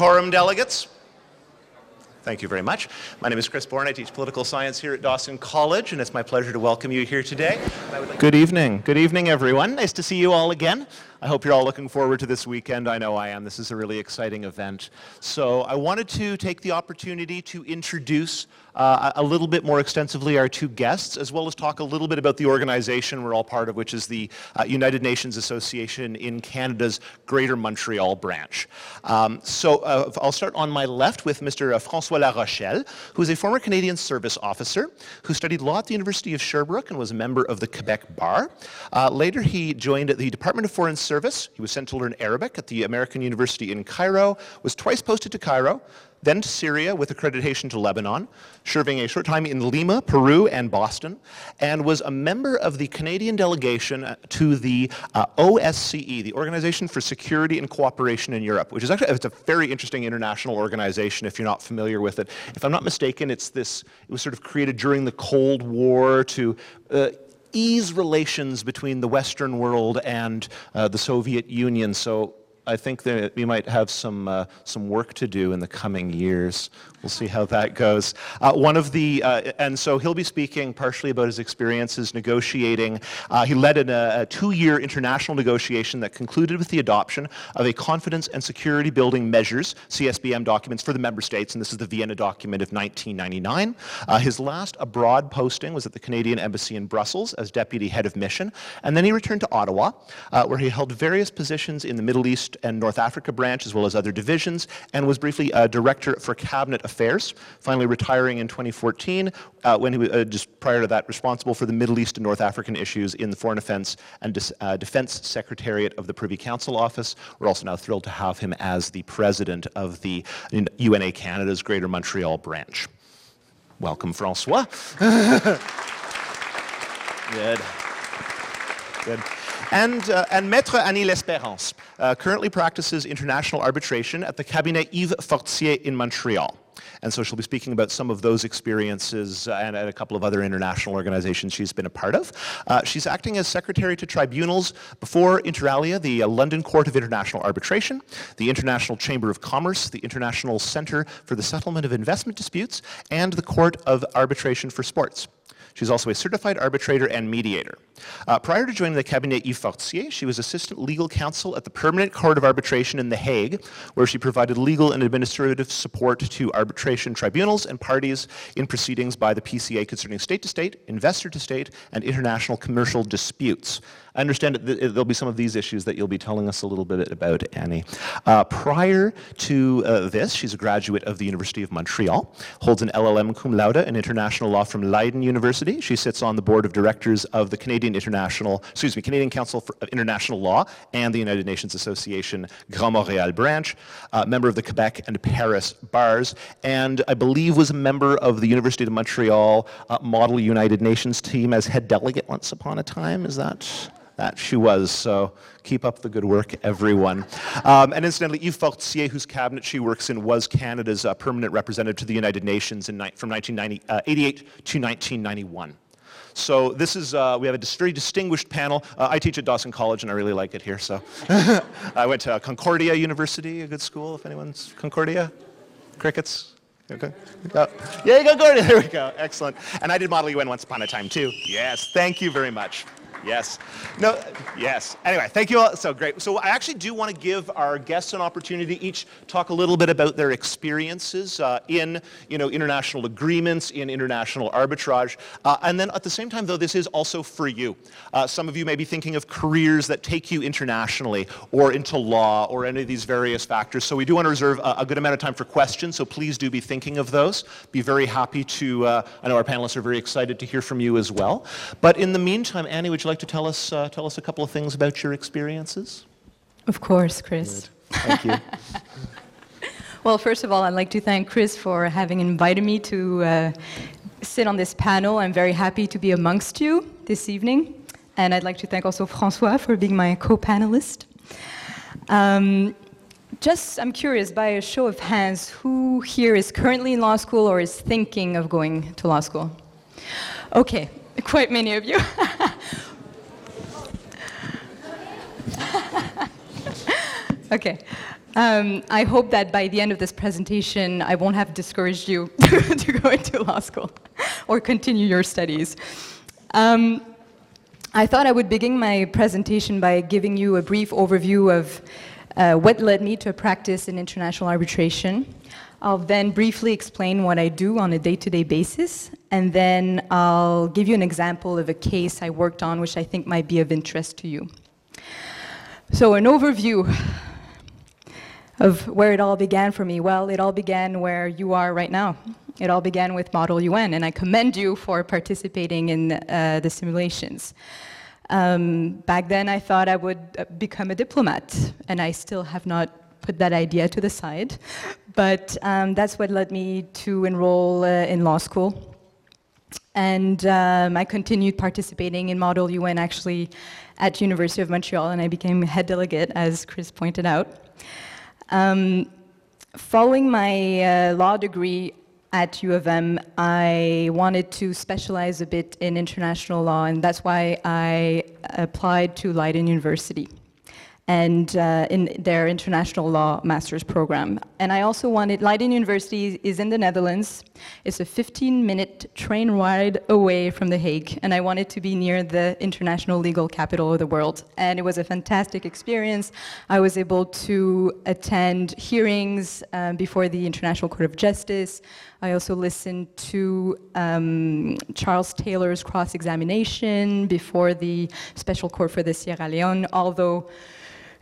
Quorum delegates? Thank you very much. My name is Chris Bourne. I teach political science here at Dawson College, and it's my pleasure to welcome you here today. Like Good evening. Good evening, everyone. Nice to see you all again. I hope you're all looking forward to this weekend. I know I am. This is a really exciting event. So I wanted to take the opportunity to introduce uh, a little bit more extensively our two guests, as well as talk a little bit about the organization we're all part of, which is the uh, United Nations Association in Canada's Greater Montreal branch. Um, so uh, I'll start on my left with Mr. Francois Larochelle, who is a former Canadian service officer who studied law at the University of Sherbrooke and was a member of the Quebec Bar. Uh, later, he joined the Department of Foreign Service. He was sent to learn Arabic at the American University in Cairo, was twice posted to Cairo, then to Syria with accreditation to Lebanon, serving a short time in Lima, Peru, and Boston, and was a member of the Canadian delegation uh, to the uh, OSCE, the Organization for Security and Cooperation in Europe, which is actually it's a very interesting international organization if you're not familiar with it. If I'm not mistaken, it's this, it was sort of created during the Cold War to uh, ease relations between the Western world and uh, the Soviet Union. So I think that we might have some, uh, some work to do in the coming years. We'll see how that goes. Uh, one of the, uh, and so he'll be speaking partially about his experiences negotiating. Uh, he led a, a two-year international negotiation that concluded with the adoption of a confidence and security building measures, CSBM documents for the member states, and this is the Vienna document of 1999. Uh, his last abroad posting was at the Canadian Embassy in Brussels as deputy head of mission, and then he returned to Ottawa, uh, where he held various positions in the Middle East and North Africa branch, as well as other divisions, and was briefly a director for cabinet affairs, finally retiring in 2014, uh, when he was uh, just prior to that responsible for the Middle East and North African issues in the Foreign Defense and uh, Defense Secretariat of the Privy Council Office. We're also now thrilled to have him as the president of the UNA Canada's Greater Montreal branch. Welcome, Francois. Good. Good. And, uh, and Maître Annie L'Espérance uh, currently practices international arbitration at the Cabinet Yves Fortier in Montreal. And so she'll be speaking about some of those experiences uh, and, and, a couple of other international organizations she's been a part of. Uh, she's acting as secretary to tribunals before Inter Alia, the uh, London Court of International Arbitration, the International Chamber of Commerce, the International Center for the Settlement of Investment Disputes, and the Court of Arbitration for Sports. She's also a certified arbitrator and mediator. Uh, prior to joining the Cabinet Yves Fortier, she was assistant legal counsel at the Permanent Court of Arbitration in The Hague, where she provided legal and administrative support to arbitration tribunals and parties in proceedings by the PCA concerning state to state, investor to state, and international commercial disputes. I understand that there'll be some of these issues that you'll be telling us a little bit about, Annie. Uh, prior to uh, this, she's a graduate of the University of Montreal, holds an LLM cum laude in international law from Leiden University. She sits on the board of directors of the Canadian International, excuse me, Canadian Council for International Law and the United Nations Association Grand Montréal branch, uh, member of the Quebec and Paris bars, and I believe was a member of the University of Montreal uh, Model United Nations team as head delegate once upon a time. Is that? That she was, so keep up the good work, everyone. Um, and incidentally, Yves Fortier, whose cabinet she works in, was Canada's uh, permanent representative to the United Nations in, from 1988 uh, to 1991. So this is, uh, we have a very distinguished panel. Uh, I teach at Dawson College and I really like it here, so. I went to Concordia University, a good school, if anyone's, Concordia? Crickets? Okay. Oh. Yeah, Concordia, there we go, excellent. And I did Model UN once upon a time too. Yes, thank you very much. Yes. No, yes. Anyway, thank you all. So great. So I actually do want to give our guests an opportunity to each talk a little bit about their experiences uh, in, you know, international agreements, in international arbitrage. Uh, and then at the same time, though, this is also for you. Uh, some of you may be thinking of careers that take you internationally or into law or any of these various factors. So we do want to reserve a, a good amount of time for questions. So please do be thinking of those. Be very happy to, uh, I know our panelists are very excited to hear from you as well. But in the meantime, Annie, would you like to tell us, uh, tell us a couple of things about your experiences? Of course, Chris. Good. Thank you. well, first of all, I'd like to thank Chris for having invited me to uh, sit on this panel. I'm very happy to be amongst you this evening. And I'd like to thank also Francois for being my co-panelist. Um, just, I'm curious, by a show of hands, who here is currently in law school or is thinking of going to law school? Okay, quite many of you. Okay. Um, I hope that by the end of this presentation, I won't have discouraged you to go into law school or continue your studies. Um, I thought I would begin my presentation by giving you a brief overview of uh, what led me to practice in international arbitration. I'll then briefly explain what I do on a day-to-day basis, and then I'll give you an example of a case I worked on which I think might be of interest to you. So an overview of where it all began for me. Well, it all began where you are right now. It all began with Model UN, and I commend you for participating in uh, the simulations. Um, back then, I thought I would uh, become a diplomat, and I still have not put that idea to the side. But um, that's what led me to enroll uh, in law school. And um, I continued participating in Model UN actually at University of Montreal, and I became head delegate, as Chris pointed out. Um, following my uh, law degree at U of M, I wanted to specialize a bit in international law, and that's why I applied to Leiden University and uh, in their international law master's program. And I also wanted, Leiden University is in the Netherlands. It's a 15 minute train ride away from The Hague. And I wanted to be near the international legal capital of the world. And it was a fantastic experience. I was able to attend hearings um, before the International Court of Justice. I also listened to um, Charles Taylor's cross-examination before the Special Court for the Sierra Leone, although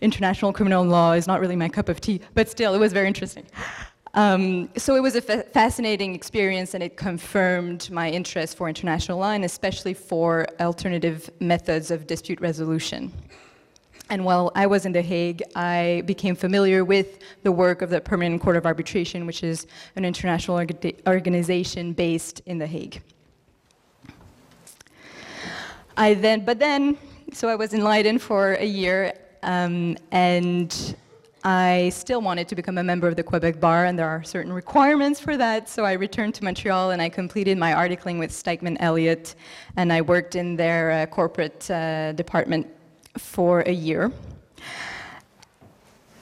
international criminal law is not really my cup of tea, but still, it was very interesting. Um, so it was a fa fascinating experience and it confirmed my interest for international law and especially for alternative methods of dispute resolution. And while I was in The Hague, I became familiar with the work of the Permanent Court of Arbitration, which is an international orga organization based in The Hague. I then, but then, so I was in Leiden for a year um, and I still wanted to become a member of the Quebec Bar, and there are certain requirements for that. So I returned to Montreal and I completed my articling with Stikeman Elliott, and I worked in their uh, corporate uh, department for a year.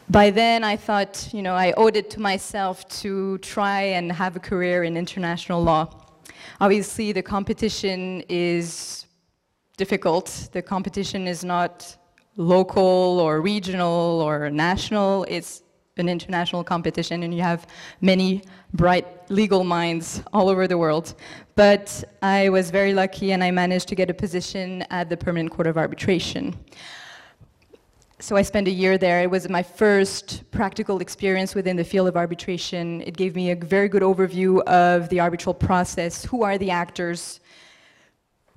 By then, I thought, you know, I owed it to myself to try and have a career in international law. Obviously, the competition is difficult. The competition is not local or regional or national. It's an international competition and you have many bright legal minds all over the world. But I was very lucky and I managed to get a position at the Permanent Court of Arbitration. So I spent a year there. It was my first practical experience within the field of arbitration. It gave me a very good overview of the arbitral process, who are the actors,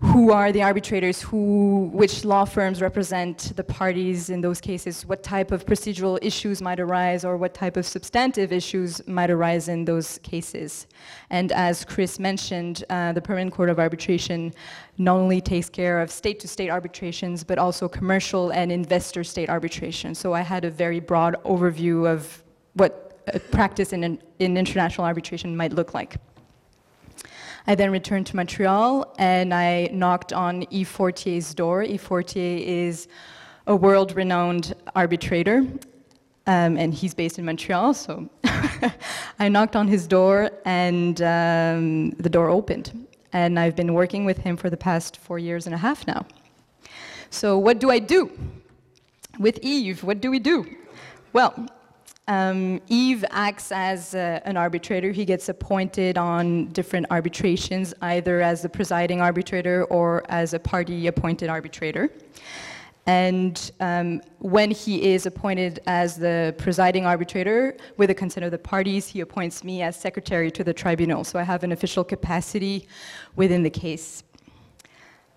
who are the arbitrators, who, which law firms represent the parties in those cases, what type of procedural issues might arise or what type of substantive issues might arise in those cases. And as Chris mentioned, uh, the Permanent Court of Arbitration not only takes care of state-to-state -state arbitrations, but also commercial and investor-state arbitration. So I had a very broad overview of what practice in, in international arbitration might look like. I then returned to Montreal and I knocked on Yves Fortier's door. Yves Fortier is a world-renowned arbitrator um, and he's based in Montreal, so I knocked on his door and um, the door opened. And I've been working with him for the past four years and a half now. So what do I do? With Yves, what do we do? Well, um, Yves acts as uh, an arbitrator. He gets appointed on different arbitrations, either as the presiding arbitrator or as a party appointed arbitrator. And um, when he is appointed as the presiding arbitrator, with the consent of the parties, he appoints me as secretary to the tribunal. So I have an official capacity within the case.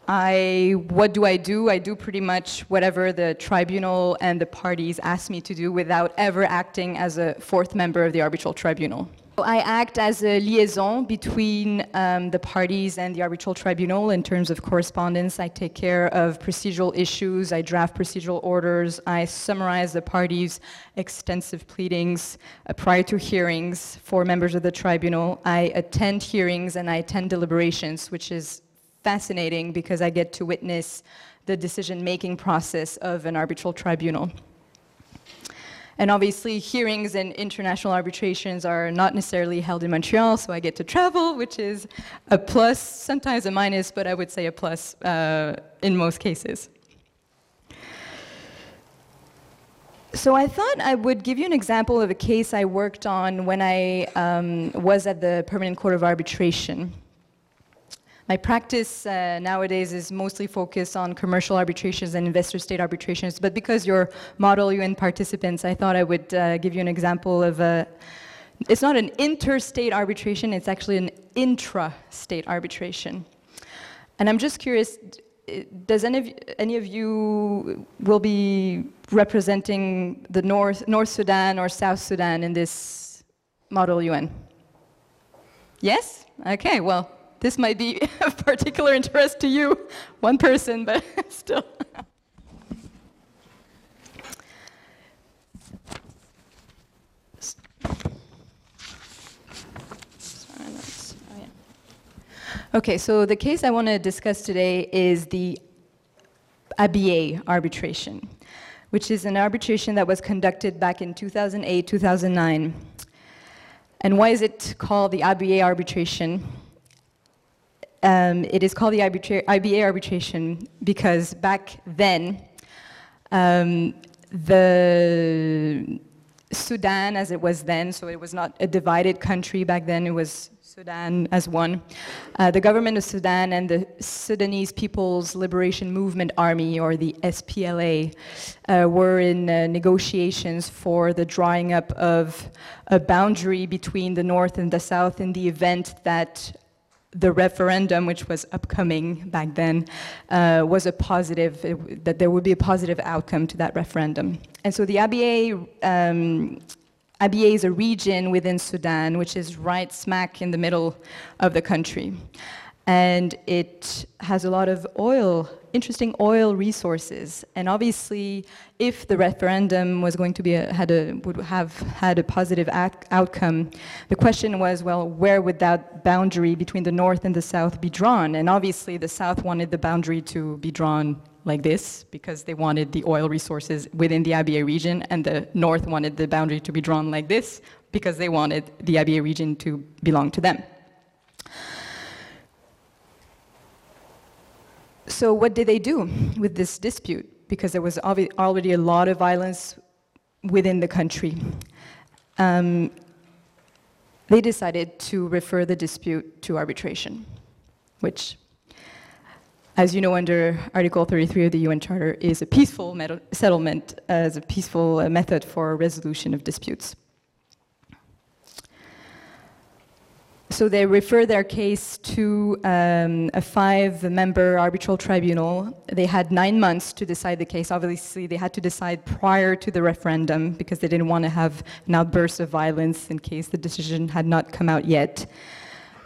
I, what do I do? I do pretty much whatever the tribunal and the parties ask me to do without ever acting as a fourth member of the arbitral tribunal. I act as a liaison between um, the parties and the arbitral tribunal in terms of correspondence. I take care of procedural issues, I draft procedural orders, I summarize the parties' extensive pleadings uh, prior to hearings for members of the tribunal. I attend hearings and I attend deliberations, which is fascinating because I get to witness the decision-making process of an arbitral tribunal. And obviously, hearings and international arbitrations are not necessarily held in Montreal, so I get to travel, which is a plus, sometimes a minus, but I would say a plus uh, in most cases. So I thought I would give you an example of a case I worked on when I um, was at the Permanent Court of Arbitration. My practice uh, nowadays is mostly focused on commercial arbitrations and investor state arbitrations, but because you're model UN participants, I thought I would uh, give you an example of a, it's not an interstate arbitration, it's actually an intra-state arbitration. And I'm just curious, does any of, any of you will be representing the North, North Sudan or South Sudan in this model UN? Yes? Okay, well, this might be of particular interest to you, one person, but still. Okay, so the case I want to discuss today is the Abyei arbitration, which is an arbitration that was conducted back in 2008, 2009. And why is it called the Abyei arbitration? Um, it is called the arbitra Abyei arbitration because back then, um, the Sudan, as it was then, so it was not a divided country back then, it was Sudan as one. Uh, the government of Sudan and the Sudanese People's Liberation Movement Army, or the SPLA, uh, were in uh, negotiations for the drawing up of a boundary between the north and the south in the event that the referendum, which was upcoming back then, uh, was a positive, it, that there would be a positive outcome to that referendum. And so the Abyei um, Abyei is a region within Sudan, which is right smack in the middle of the country. And it has a lot of oil, interesting oil resources. And obviously, if the referendum was going to be a, had a, would have had a positive act, outcome, the question was, well, where would that boundary between the north and the south be drawn? And obviously, the south wanted the boundary to be drawn like this because they wanted the oil resources within the Abyei region, and the north wanted the boundary to be drawn like this because they wanted the Abyei region to belong to them. So what did they do with this dispute? Because there was already a lot of violence within the country. Um, they decided to refer the dispute to arbitration, which as you know, under Article 33 of the UN Charter, is a peaceful settlement as a peaceful uh, method for resolution of disputes. So they refer their case to um, a five-member arbitral tribunal. They had nine months to decide the case. Obviously, they had to decide prior to the referendum because they didn't want to have an outburst of violence in case the decision had not come out yet.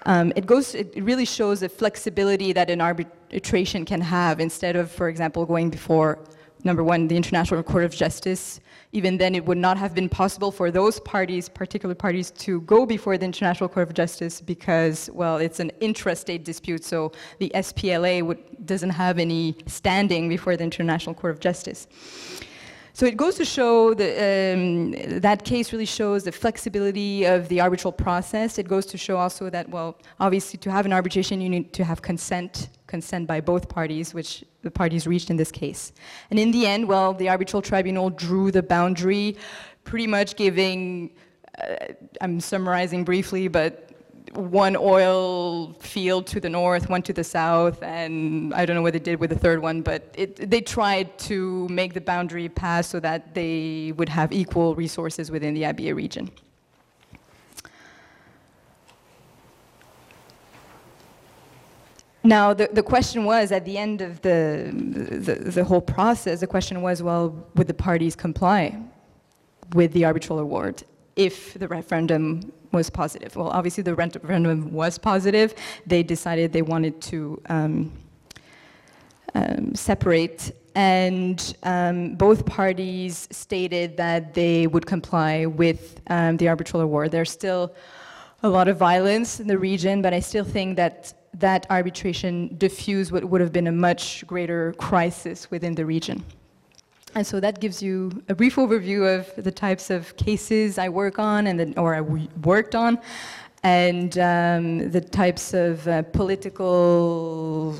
Um, it goes, it really shows the flexibility that an arbitration can have instead of, for example, going before, number one, the International Court of Justice. Even then, it would not have been possible for those parties, particular parties, to go before the International Court of Justice because, well, it's an intrastate dispute, so the SPLA would, doesn't have any standing before the International Court of Justice. So it goes to show that um, that case really shows the flexibility of the arbitral process. It goes to show also that, well, obviously to have an arbitration, you need to have consent, consent by both parties, which the parties reached in this case. And in the end, well, the arbitral tribunal drew the boundary, pretty much giving, uh, I'm summarizing briefly, but one oil field to the north, one to the south, and I don't know what they did with the third one, but it, they tried to make the boundary pass so that they would have equal resources within the Abyei region. Now, the, the question was, at the end of the, the, the whole process, the question was, well, would the parties comply with the arbitral award if the referendum was positive. Well, obviously the referendum was positive. They decided they wanted to um, um, separate and um, both parties stated that they would comply with um, the arbitral award. There's still a lot of violence in the region, but I still think that that arbitration diffused what would have been a much greater crisis within the region. And so that gives you a brief overview of the types of cases I work on and the, or I worked on, and um, the types of uh, political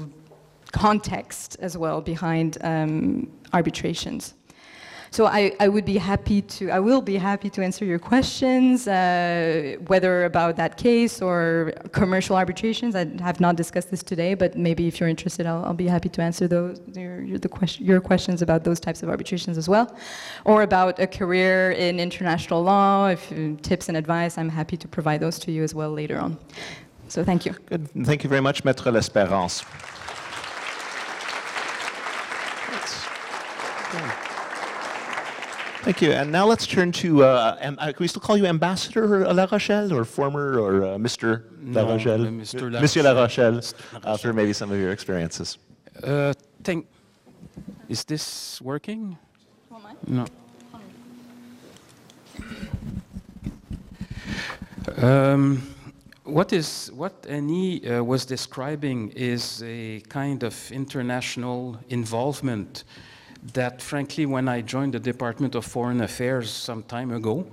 context as well behind um, arbitrations. So I, I, would be happy to, I will be happy to answer your questions, uh, whether about that case or commercial arbitrations. I have not discussed this today, but maybe if you're interested, I'll, I'll be happy to answer those, your, your, question, your, questions about those types of arbitrations as well. Or about a career in international law, if tips and advice, I'm happy to provide those to you as well later on. So thank you. Good. Thank you very much, Maître L'Espérance. Thank you. And now let's turn to, uh, uh, can we still call you Ambassador La Rochelle or former or uh, Mr. La Rochelle? No, Mr. La Monsieur La Rochelle, Rochelle, uh, for maybe some of your experiences. Uh, think, is this working? No. Um, what is what Annie uh, was describing is a kind of international involvement that, frankly, when I joined the Department of Foreign Affairs some time ago,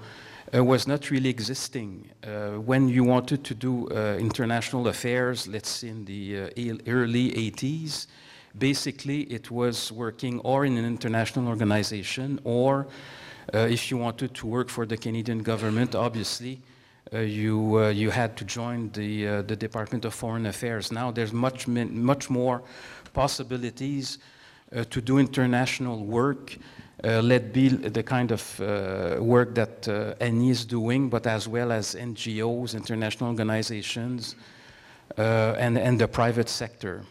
uh, was not really existing. Uh, when you wanted to do uh, international affairs, let's say in the uh, early 80s, basically it was working or in an international organization or uh, if you wanted to work for the Canadian government, obviously, uh, you, you had to join the, the Department of Foreign Affairs. Now there's much, much more possibilities to do international work, uh, let be the kind of uh, work that uh, is doing, but as well as NGOs, international organizations, uh, and, and the private sector.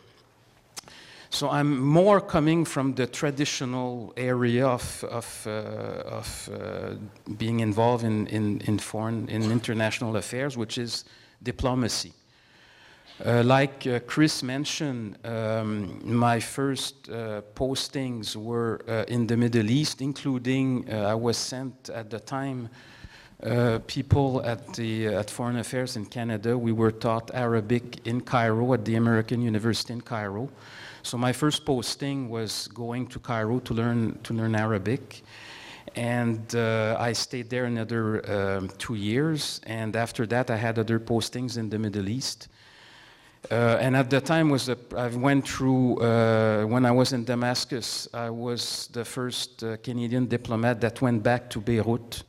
So I'm more coming from the traditional area of, of, uh, of uh, being involved in, in, in, foreign, in international affairs, which is diplomacy. Uh, like uh, Chris mentioned, um, my first uh, postings were uh, in the Middle East, including uh, I was sent at the time uh, people at the at Foreign Affairs in Canada. We were taught Arabic in Cairo at the American University in Cairo. So my first posting was going to Cairo to learn to learn Arabic. And I stayed there another um, two years. And after that, I had other postings in the Middle East. Uh, and at the time was I went through uh, when I was in Damascus. I was the first uh, Canadian diplomat that went back to Beirut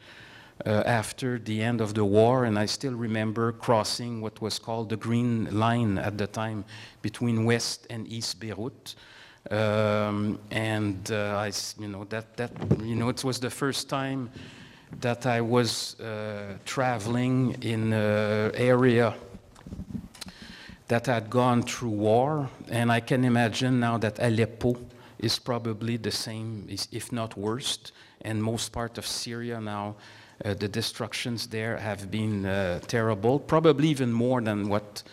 uh, after the end of the war, and I still remember crossing what was called the Green Line at the time between West and East Beirut. Um, and uh, I, you know, that that you know, it was the first time that I was uh, traveling in an area that had gone through war, and I can imagine now that Aleppo is probably the same, if not worse, and most part of Syria now. Uh, the destructions there have been uh, terrible, probably even more than what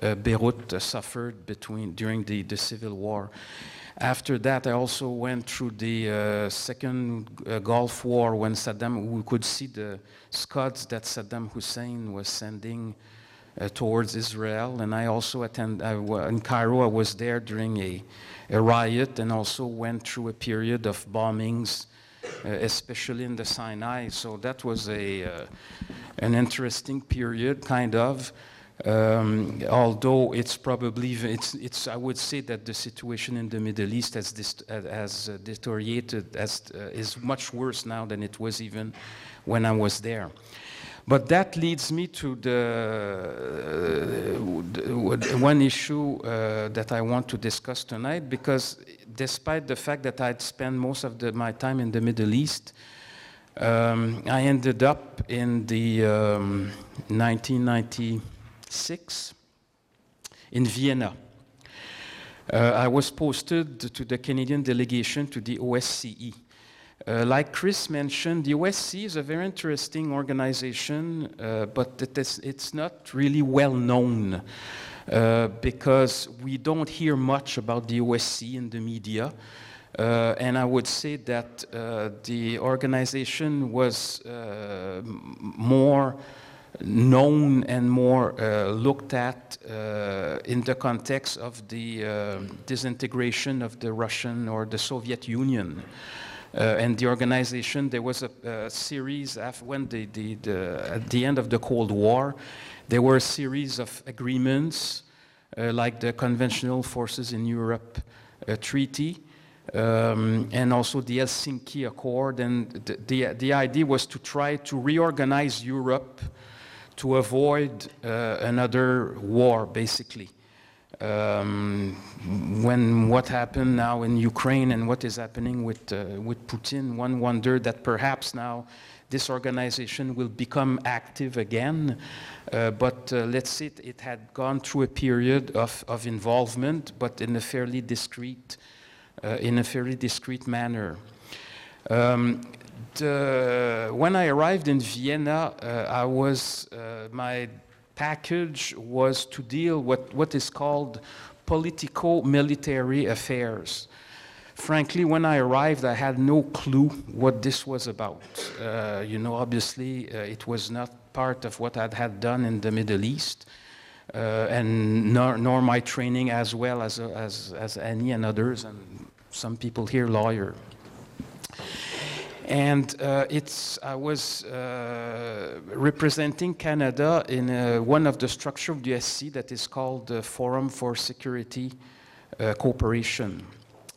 uh, Beirut suffered between, during the, the civil war. After that, I also went through the uh, second uh, Gulf War when Saddam, we could see the Scuds that Saddam Hussein was sending uh, towards Israel. And I also attend in Cairo. I was there during a, a, riot and also went through a period of bombings, uh, especially in the Sinai. So that was a uh, an interesting period, kind of. Um, although it's probably it's it's I would say that the situation in the Middle East has dist- has uh, deteriorated as uh, is much worse now than it was even when I was there. But that leads me to the, uh, one issue uh, that I want to discuss tonight because despite the fact that I'd spent most of the, my time in the Middle East, um, I ended up in the um, 1996 in Vienna. Uh, I was posted to the Canadian delegation to the OSCE. Uh, like Chris mentioned, the OSC is a very interesting organization, uh, but it is, it's not really well known uh, because we don't hear much about the OSC in the media. Uh, and I would say that uh, the organization was more known and more looked at in the context of the disintegration of the Russian or the Soviet Union. Uh, and the organization, there was a, a series after when the, the, the, at the end of the Cold War, there were a series of agreements uh, like the Conventional Forces in Europe uh, Treaty um, and also the Helsinki Accord. And the, the, the, idea was to try to reorganize Europe to avoid uh, another war, basically. Um, when what happened now in Ukraine and what is happening with, uh, with Putin, one wondered that perhaps now this organization will become active again. Uh, but uh, let's say it, it, had gone through a period of, of involvement, but in a fairly discreet, uh, in a fairly discreet manner. Um, the, when I arrived in Vienna, uh, I was uh, my package was to deal with what is called politico-military affairs. Frankly, when I arrived, I had no clue what this was about. Uh, you know, obviously, uh, it was not part of what I had done in the Middle East, uh, and nor, nor, my training as well as, as, as Annie and others, and some people here, lawyer. And uh, it's, I was uh, representing Canada in uh, one of the structure of the SC that is called the Forum for Security uh, Cooperation.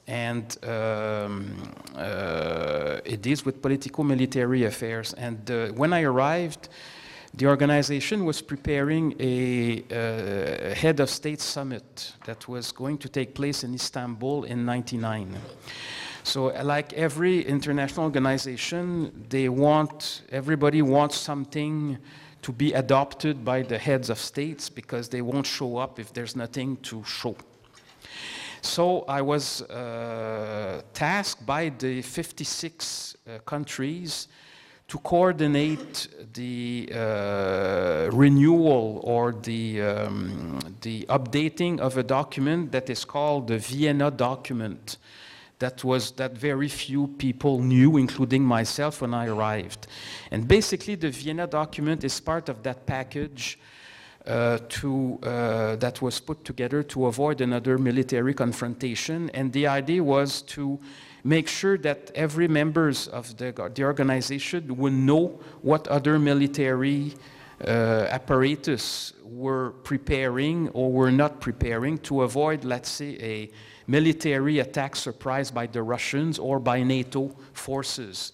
And um, uh, it deals with political military affairs. And uh, when I arrived, the organization was preparing a, head of state summit that was going to take place in Istanbul in 99. So like every international organization, they want, everybody wants something to be adopted by the heads of states because they won't show up if there's nothing to show. So I was uh, tasked by the 56 uh, countries to coordinate the uh, renewal or the, um, the updating of a document that is called the Vienna document that was that very few people knew, including myself when I arrived. And basically, the Vienna document is part of that package uh, to, uh, that was put together to avoid another military confrontation. And the idea was to make sure that every members of the, the organization would know what other military uh, apparatus were preparing or were not preparing to avoid, let's say, a military attack surprise by the Russians or by NATO forces.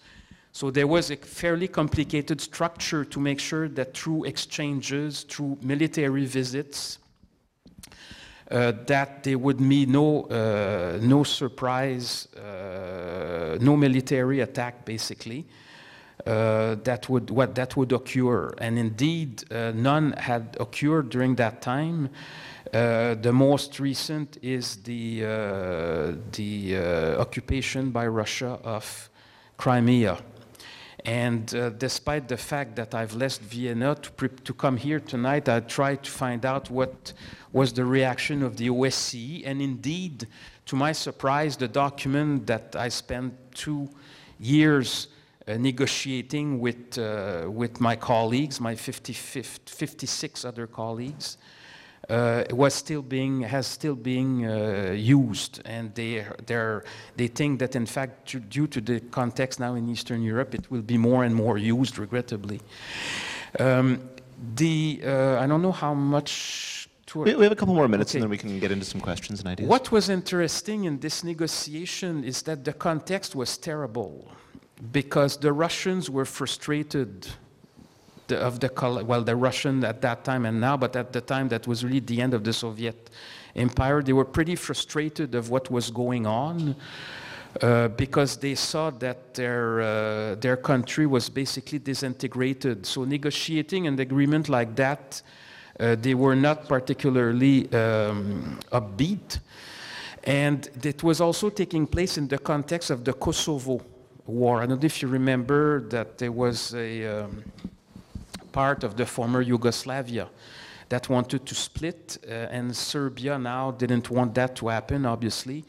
So there was a fairly complicated structure to make sure that through exchanges, through military visits, uh, that there would be no, uh, no surprise, uh, no military attack, basically, uh, that, would, what, that would occur. And indeed, uh, none had occurred during that time. Uh, the most recent is the, uh, the uh, occupation by Russia of Crimea. And uh, despite the fact that I've left Vienna to, to come here tonight, I tried to find out what was the reaction of the OSCE. And indeed, to my surprise, the document that I spent two years uh, negotiating with, with my colleagues, my 56 other colleagues, uh, was still being has still being uh, used, and they they they think that in fact due to the context now in Eastern Europe, it will be more and more used, regrettably. Um, the uh, I don't know how much. We, we have a couple more minutes, okay. and then we can get into some questions and ideas. What was interesting in this negotiation is that the context was terrible, because the Russians were frustrated the, of the well the Russian at that time and now, but at the time that was really the end of the Soviet empire. They were pretty frustrated of what was going on. Uh, because they saw that their, uh, their country was basically disintegrated. So negotiating an agreement like that, uh, they were not particularly um, upbeat. And it was also taking place in the context of the Kosovo war. I don't know if you remember that there was a, um, part of the former Yugoslavia that wanted to split, uh, and Serbia now didn't want that to happen, obviously.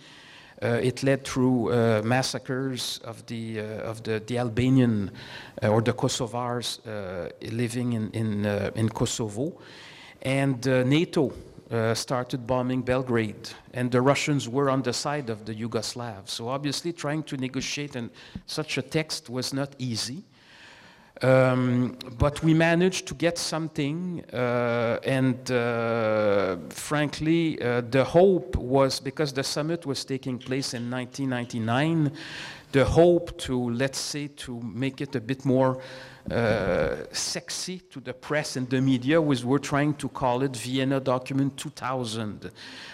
Uh, it led through uh, massacres of the, uh, of the, the Albanian uh, or the Kosovars uh, living in, in, in Kosovo. And NATO started bombing Belgrade, and the Russians were on the side of the Yugoslavs. So obviously, trying to negotiate in such a text was not easy. Um, but we managed to get something, uh, and uh, frankly, uh, the hope was because the summit was taking place in 1999. The hope to, let's say, to make it a bit more uh, sexy to the press and the media was we're trying to call it Vienna Document 2000.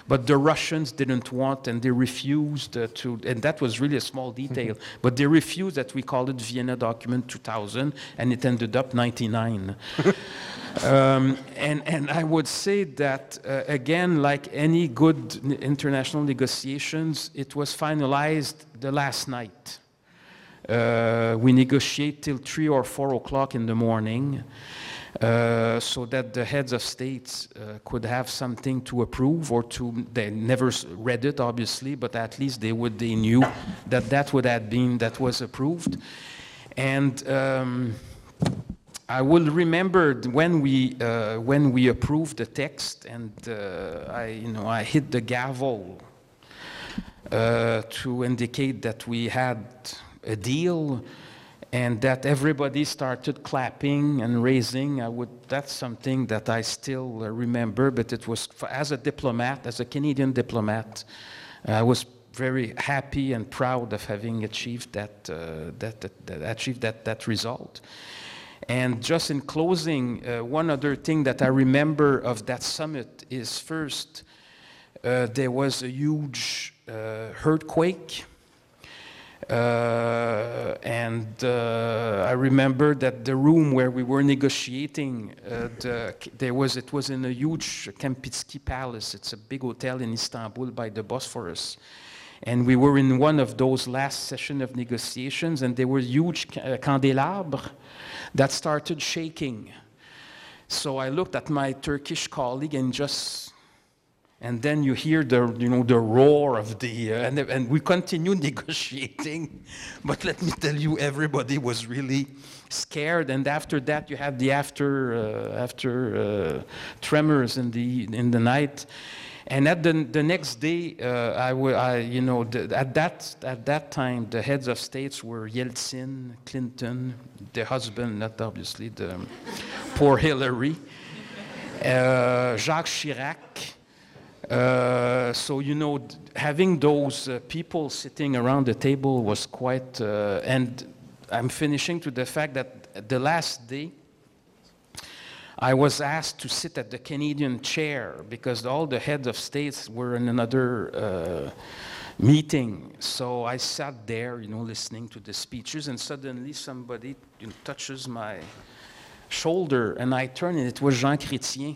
But the Russians didn't want and they refused uh, to, and that was really a small detail, mm-hmm. but they refused that we call it Vienna Document 2000 and it ended up 99. um, and, and I would say that, uh, again, like any good international negotiations, it was finalized the last night. Uh, we negotiate till three or four o'clock in the morning. Uh, so that the heads of states uh, could have something to approve or to they never read it obviously but at least they would they knew that that would have been that was approved and um, I will remember when we uh, when we approved the text and uh, I you know I hit the gavel uh, to indicate that we had a deal and that everybody started clapping and raising. I would, that's something that I still uh, remember, but it was, as a diplomat, as a Canadian diplomat, I was very happy and proud of having achieved that, uh, that, that, that, achieved that, that result. And just in closing, uh, one other thing that I remember of that summit is first, uh, there was a huge uh, earthquake uh, and uh, I remember that the room where we were negotiating, uh, the, there was it was in a huge Kempinski Palace. It's a big hotel in Istanbul by the Bosphorus. And we were in one of those last session of negotiations, and there were huge candelabres that started shaking. So I looked at my Turkish colleague and just and then you hear the, you know, the roar of the, uh, and, and we continue negotiating. But let me tell you, everybody was really scared. And after that, you have the after, uh, after uh, tremors in the, in the night. And at the, the next day, uh, I, I, you know, the, at, that, at that time, the heads of states were Yeltsin, Clinton, the husband, not obviously the poor Hillary, uh, Jacques Chirac, uh, so you know, having those uh, people sitting around the table was quite. Uh, and I'm finishing to the fact that the last day, I was asked to sit at the Canadian chair because all the heads of states were in another uh, meeting. So I sat there, you know, listening to the speeches, and suddenly somebody you know, touches my shoulder, and I turn, and it was Jean Chrétien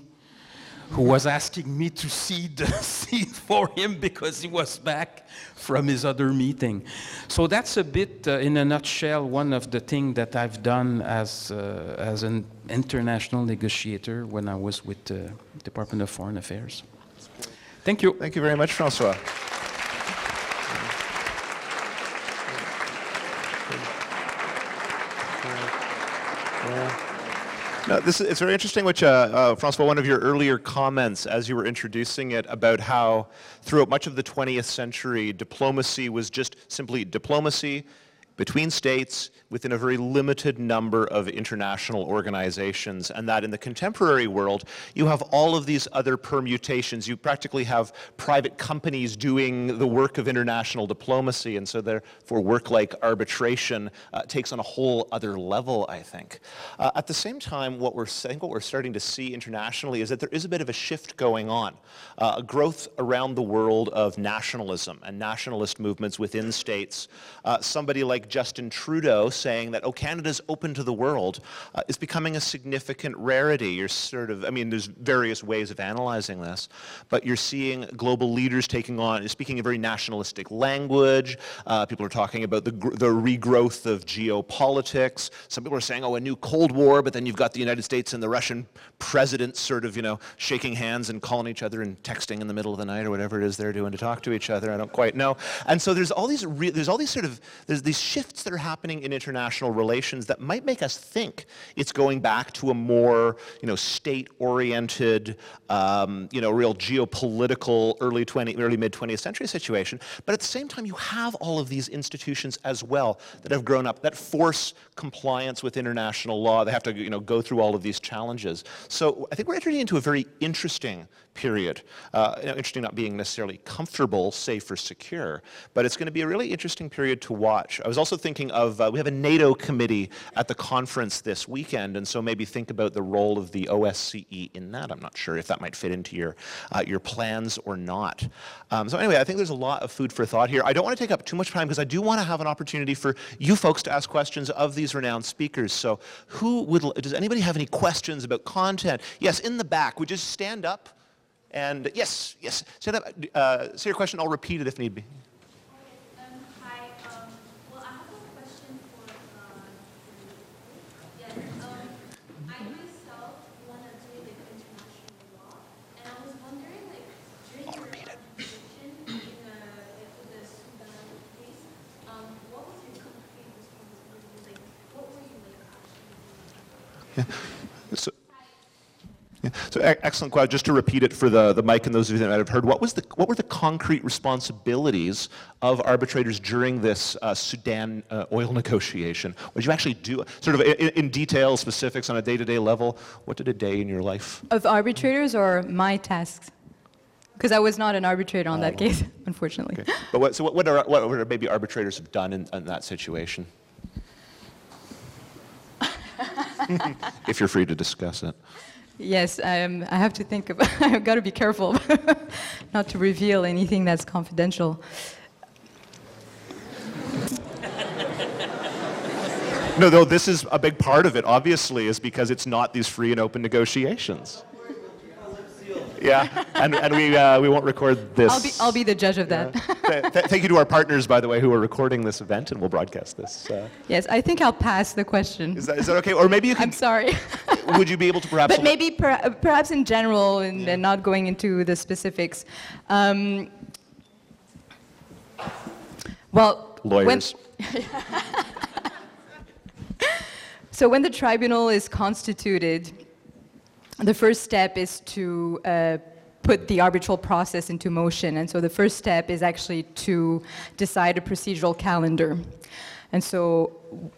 who was asking me to cede the seat for him because he was back from his other meeting. So that's a bit, uh, in a nutshell, one of the things that I've done as, uh, as an international negotiator when I was with the Department of Foreign Affairs. Thank you. Thank you very much, Francois. No, this is, it's very interesting, which, uh, uh, Francois, one of your earlier comments as you were introducing it about how throughout much of the 20th century, diplomacy was just simply diplomacy between states within a very limited number of international organizations, and that in the contemporary world, you have all of these other permutations. You practically have private companies doing the work of international diplomacy, and so therefore work like arbitration uh, takes on a whole other level, I think. Uh, at the same time, what we're, think what we're starting to see internationally is that there is a bit of a shift going on, uh, a growth around the world of nationalism and nationalist movements within states. Uh, somebody like Justin Trudeau saying that, oh, Canada's open to the world uh, is becoming a significant rarity. You're sort of, I mean, there's various ways of analyzing this, but you're seeing global leaders taking on, speaking a very nationalistic language. Uh, people are talking about the, the regrowth of geopolitics. Some people are saying, oh, a new Cold War, but then you've got the United States and the Russian president sort of, you know, shaking hands and calling each other and texting in the middle of the night or whatever it is they're doing to talk to each other. I don't quite know. And so there's all these, there's all these sort of, there's these shifts that are happening in international relations that might make us think it's going back to a more, you know, state-oriented, um, you know, real geopolitical early 20, early mid 20th century situation. But at the same time, you have all of these institutions as well that have grown up that force compliance with international law. They have to, you know, go through all of these challenges. So I think we're entering into a very interesting period. Uh, interesting not being necessarily comfortable, safe, or secure, but it's going to be a really interesting period to watch. I was also thinking of, uh, we have a NATO committee at the conference this weekend, and so maybe think about the role of the OSCE in that. I'm not sure if that might fit into your, uh, your plans or not. Um, so anyway, I think there's a lot of food for thought here. I don't want to take up too much time because I do want to have an opportunity for you folks to ask questions of these renowned speakers. So who would, does anybody have any questions about content? Yes, in the back, would you just stand up? And yes, yes, stand up, uh, say your question, I'll repeat it if need be. Um, So excellent question. Just to repeat it for the, the mic and those of you that might have heard, what, was the, what were the concrete responsibilities of arbitrators during this uh, Sudan uh, oil negotiation? What did you actually do? Sort of in, in detail, specifics on a day-to-day level, what did a day in your life? Of arbitrators or my tasks? Because I was not an arbitrator on that case, unfortunately. Okay. But what, so what, what, are, what are maybe arbitrators have done in, in that situation? if you're free to discuss it. Yes, um, I have to think about. I've got to be careful not to reveal anything that's confidential. No, though this is a big part of it, obviously, is because it's not these free and open negotiations. Yeah, and, and we, uh, we won't record this. I'll be, I'll be the judge of that. Th- th- thank you to our partners, by the way, who are recording this event, and we'll broadcast this. Uh, yes, I think I'll pass the question. is, that, is that okay? Or maybe you can. I'm sorry. would you be able to perhaps? but maybe per, perhaps in general and, and not going into the specifics. Um, well, when- Lawyers. So when the tribunal is constituted, the first step is to uh, put the arbitral process into motion. And so the first step is actually to decide a procedural calendar. And so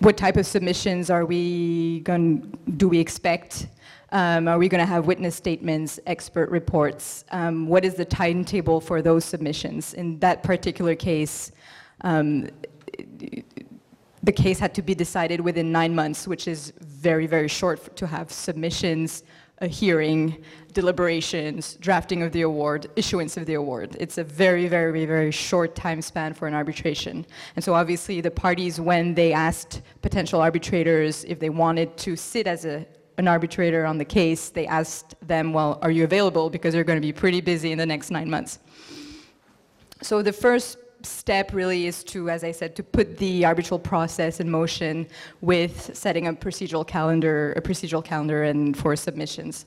what type of submissions are we going do we expect um, are we going to have witness statements expert reports um, what is the timetable for those submissions in that particular case um, the case had to be decided within nine months which is very very short to have submissions a hearing deliberations drafting of the award issuance of the award. It's a very very very short time span for an arbitration. And so obviously the parties when they asked potential arbitrators if they wanted to sit as a an arbitrator on the case they asked them well are you available? Because you're going to be pretty busy in the next nine months. So the first step really is to, as I said, to put the arbitral process in motion with setting a procedural calendar, a procedural calendar, and for submissions.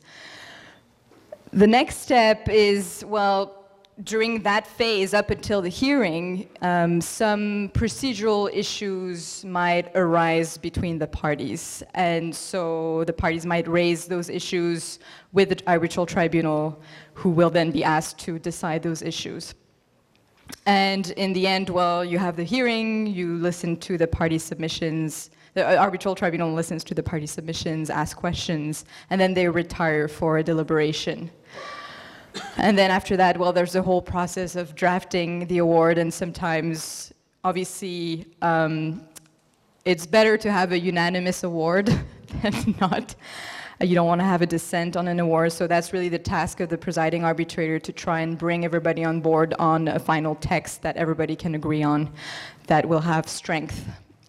The next step is well. During that phase, up until the hearing, um, some procedural issues might arise between the parties. And so the parties might raise those issues with the arbitral tribunal, who will then be asked to decide those issues. And in the end, well, you have the hearing, you listen to the party submissions, the uh, arbitral tribunal listens to the party submissions, asks questions, and then they retire for a deliberation. And then after that, well, there's a whole process of drafting the award, and sometimes, obviously, um, it's better to have a unanimous award than not. Uh, You don't want to have a dissent on an award, so that's really the task of the presiding arbitrator to try and bring everybody on board on a final text that everybody can agree on that will have strength.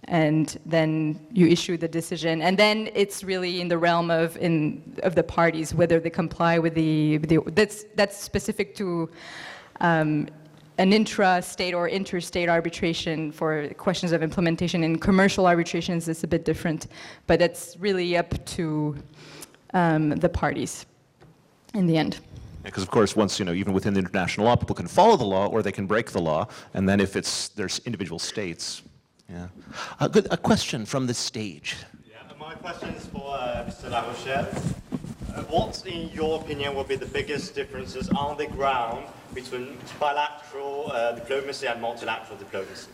And then you issue the decision, and then it's really in the realm of in of the parties whether they comply with the, the that's that's specific to um, an intra-state or interstate arbitration for questions of implementation. In commercial arbitrations, it's a bit different, but it's really up to um, the parties in the end. Because of course, once you know, even within the international law, people can follow the law or they can break the law, and then if it's there's individual states, yeah. A good a question from the stage. Yeah, and my question is for uh, Mr. Larochelle. Uh, what, in your opinion, will be the biggest differences on the ground between bilateral uh, diplomacy and multilateral diplomacy?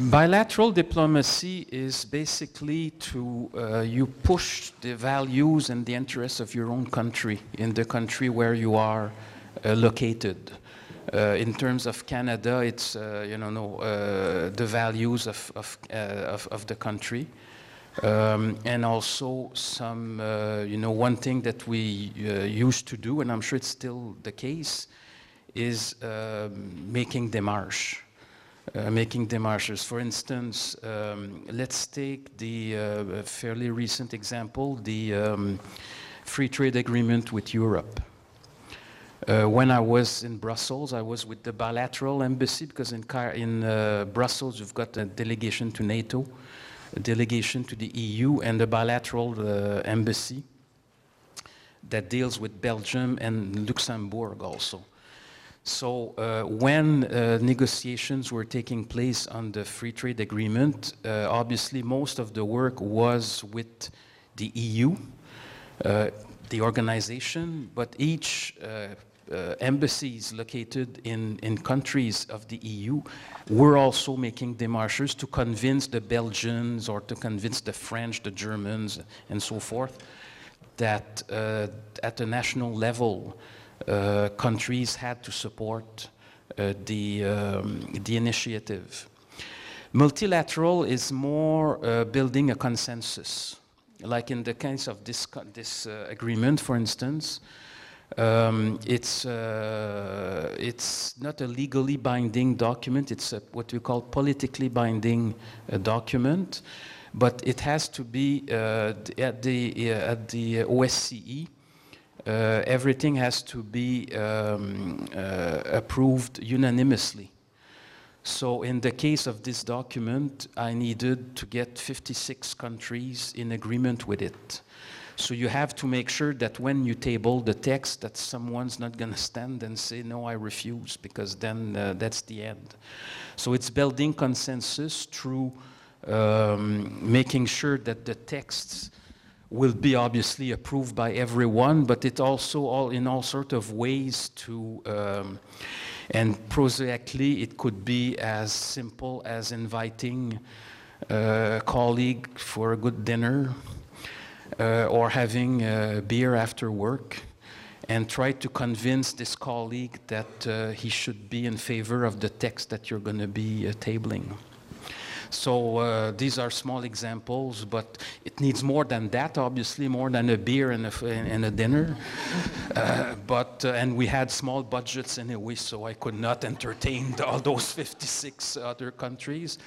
Bilateral diplomacy is basically to uh, you push the values and the interests of your own country in the country where you are uh, located. Uh, in terms of Canada, it's uh, you know no, uh, the values of of, uh, of, of the country, um, and also some you know one thing that we used to do, and I'm sure it's still the case, is um, making démarches uh, making demarches. For instance, um, let's take the uh, fairly recent example, the um, free trade agreement with Europe. Uh, when I was in Brussels, I was with the bilateral embassy because in, in uh, Brussels you've got a delegation to NATO, a delegation to the EU, and a bilateral uh, embassy that deals with Belgium and Luxembourg also. So uh, when uh, negotiations were taking place on the free trade agreement, uh, obviously most of the work was with the EU, uh, the organization, but each uh, uh, embassies located in, in countries of the EU were also making demarches to convince the Belgians or to convince the French, the Germans, and so forth, that at the national level, countries had to support uh, the, um, the initiative. Multilateral is more uh, building a consensus. Like in the case of this, this agreement, for instance, um, it's, uh, it's not a legally binding document, it's a, what we call politically binding uh, document, but it has to be uh, at, the, at the OSCE uh, everything has to be um, uh, approved unanimously. So in the case of this document, I needed to get 56 countries in agreement with it. So you have to make sure that when you table the text, that someone's not going to stand and say, no, I refuse, because then uh, that's the end. So it's building consensus through um, making sure that the texts will be obviously approved by everyone, but it also all in all sort of ways to, um, and prosaically, it could be as simple as inviting a colleague for a good dinner uh, or having a beer after work and try to convince this colleague that uh, he should be in favor of the text that you're going to be uh, tabling. So uh, these are small examples, but it needs more than that, obviously, more than a beer and a, and a dinner. uh, but, uh, and we had small budgets anyway, so I could not entertain all those 56 other countries.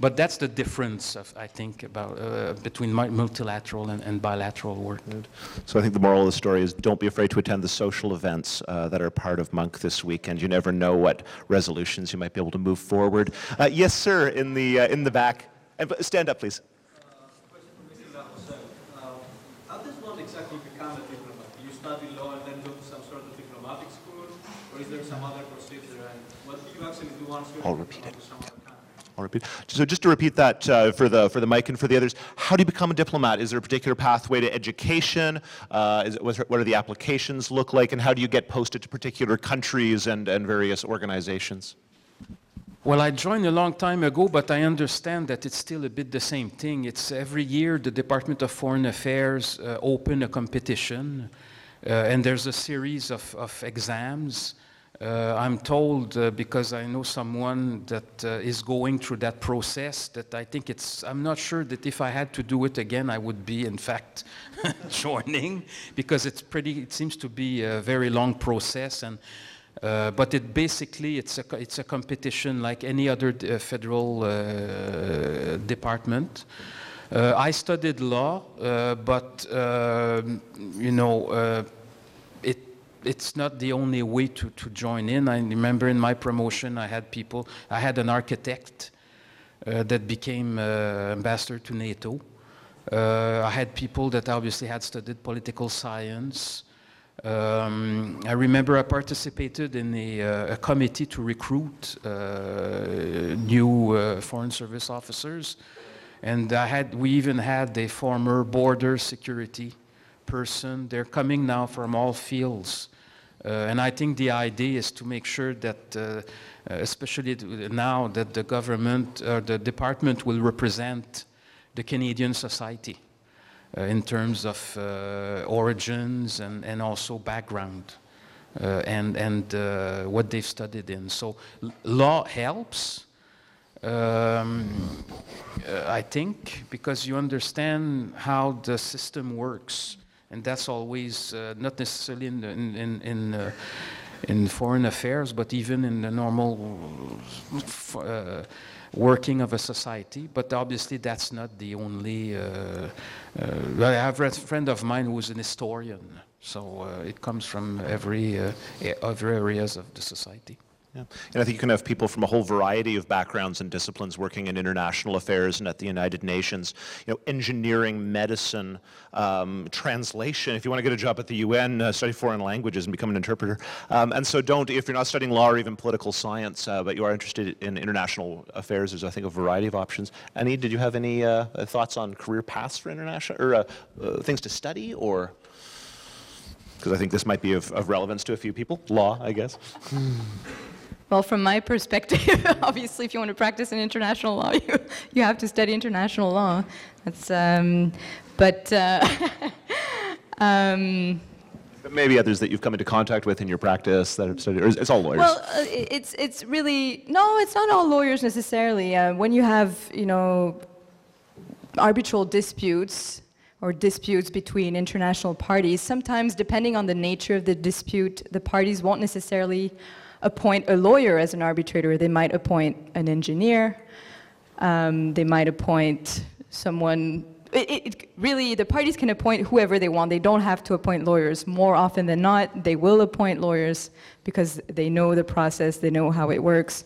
But that's the difference, of, I think, about, uh, between multilateral and, and, bilateral work. So I think the moral of the story is don't be afraid to attend the social events uh, that are part of Monk this weekend. You never know what resolutions you might be able to move forward. Uh, yes, sir, in the, uh, in the back. And stand up, please. is there some other procedure? What do you actually do once you I'll repeat it. I'll repeat. So just to repeat that uh, for the for the mic and for the others, how do you become a diplomat? Is there a particular pathway to education? Uh, is it, what are the applications look like, and how do you get posted to particular countries and, and various organizations? Well, I joined a long time ago, but I understand that it's still a bit the same thing. It's every year the Department of Foreign Affairs uh, open a competition, uh, and there's a series of, of exams. Uh, I'm told uh, because I know someone that uh, is going through that process that I think it's, I'm not sure that if I had to do it again, I would be in fact joining because it's pretty, it seems to be a very long process and uh, but it basically it's a it's a competition like any other uh, federal uh, department. I studied law, but um, you know it's not the only way to, to join in. I remember in my promotion, I had people, I had an architect uh, that became uh, ambassador to NATO. Uh, I had people that obviously had studied political science. Um, I remember I participated in a, uh, a committee to recruit uh, new uh, Foreign Service officers. And I had, we even had a former border security person. They're coming now from all fields. Uh, and I think the idea is to make sure that, uh, especially now that the government or the department will represent the Canadian society uh, in terms of uh, origins and, and also background uh, and, and uh, what they've studied in. So law helps, um, uh, I think, because you understand how the system works. And that's always uh, not necessarily in, the, in, in, in, uh, in foreign affairs, but even in the normal uh, working of a society. But obviously, that's not the only. Uh, uh, I have a friend of mine who's an historian, so uh, it comes from every other areas of the society. Yeah. And I think you can have people from a whole variety of backgrounds and disciplines working in international affairs and at the United Nations. You know, engineering, medicine, um, translation. If you want to get a job at the UN, uh, study foreign languages and become an interpreter. Um, and so don't, if you're not studying law or even political science, uh, but you are interested in international affairs, there's, I think, a variety of options. Annie, did you have any uh, thoughts on career paths for international, or uh, uh, things to study, or? Because I think this might be of, of relevance to a few people. Law, I guess. Well, from my perspective, obviously, if you want to practice in international law, you, you have to study international law. That's, um, but uh, um, But maybe others that you've come into contact with in your practice that have studied, it's all lawyers. well, uh, it's it's really no, it's not all lawyers necessarily. Uh, when you have you know arbitral disputes or disputes between international parties, sometimes depending on the nature of the dispute, the parties won't necessarily appoint a lawyer as an arbitrator. They might appoint an engineer. Um, they might appoint someone. It, it, really, the parties can appoint whoever they want. They don't have to appoint lawyers. More often than not, they will appoint lawyers because they know the process, they know how it works,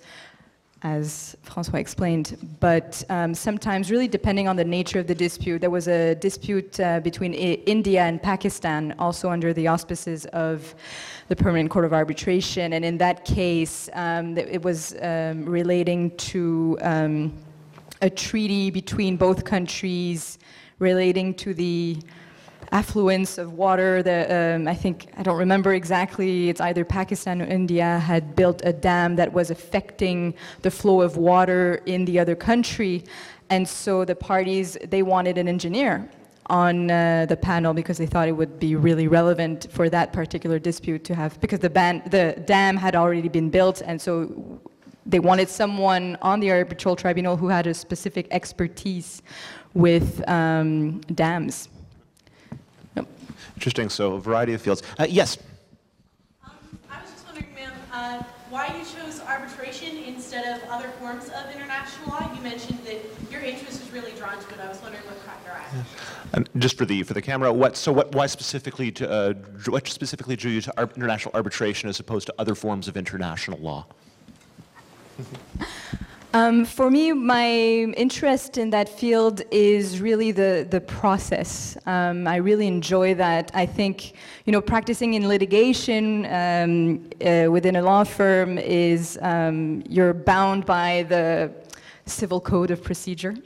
as Francois explained. But um, sometimes, really depending on the nature of the dispute, there was a dispute uh, between I- India and Pakistan, also under the auspices of the Permanent Court of Arbitration. And in that case, um, it was um, relating to um, a treaty between both countries relating to the affluence of water. The, um, I think, I don't remember exactly, it's either Pakistan or India had built a dam that was affecting the flow of water in the other country. And so the parties, they wanted an engineer on uh, the panel because they thought it would be really relevant for that particular dispute to have, because the, ban, the dam had already been built, and so they wanted someone on the arbitral tribunal who had a specific expertise with um, dams. Yep. Interesting. So a variety of fields. Uh, yes. Um, I was just wondering, ma'am, uh, why you chose arbitration instead of other forms of international law? You mentioned that your interest was really drawn to it. I was wondering what caught your eye. And just for the for the camera, what so what why specifically to uh, what specifically drew you to ar- international arbitration as opposed to other forms of international law? Um, for me, my interest in that field is really the, the process. Um, I really enjoy that. I think, you know, practicing in litigation um, uh, within a law firm is um, you're bound by the civil code of procedure.